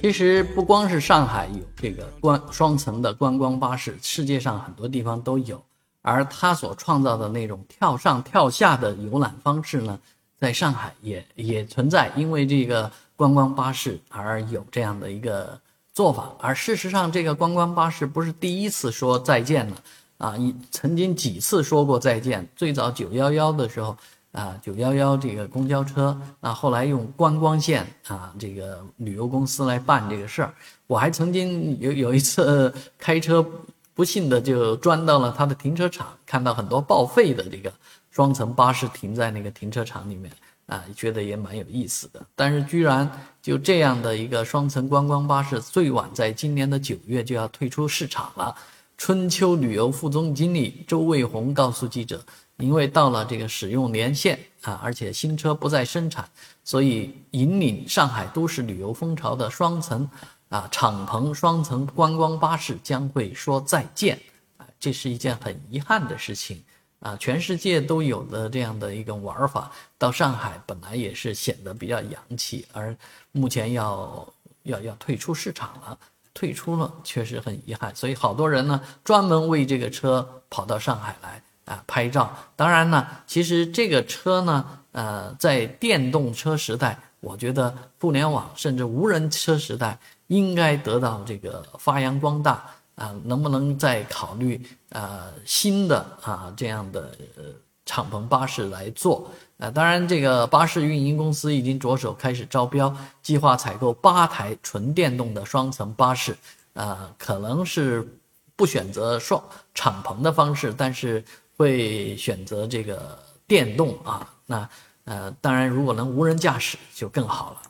其实不光是上海有这个观双层的观光巴士，世界上很多地方都有。而它所创造的那种跳上跳下的游览方式呢，在上海也也存在，因为这个观光巴士而有这样的一个做法。而事实上，这个观光巴士不是第一次说再见了啊，曾经几次说过再见。最早九幺幺的时候啊，九幺幺这个公交车那，后来用观光线啊，这个旅游公司来办这个事儿。我还曾经有有一次开车。不幸的就钻到了他的停车场，看到很多报废的这个双层巴士停在那个停车场里面啊，觉得也蛮有意思的。但是居然就这样的一个双层观光巴士，最晚在今年的九月就要退出市场了。春秋旅游副总经理周卫红告诉记者，因为到了这个使用年限啊，而且新车不再生产，所以引领上海都市旅游风潮的双层。啊，敞篷双层观光巴士将会说再见，啊，这是一件很遗憾的事情，啊，全世界都有的这样的一个玩法，到上海本来也是显得比较洋气，而目前要要要退出市场了，退出了确实很遗憾，所以好多人呢专门为这个车跑到上海来啊拍照。当然呢，其实这个车呢，呃，在电动车时代，我觉得互联网甚至无人车时代。应该得到这个发扬光大啊！能不能再考虑啊新的啊这样的呃敞篷巴士来做啊？当然，这个巴士运营公司已经着手开始招标，计划采购八台纯电动的双层巴士啊，可能是不选择双敞篷的方式，但是会选择这个电动啊。那呃，当然，如果能无人驾驶就更好了。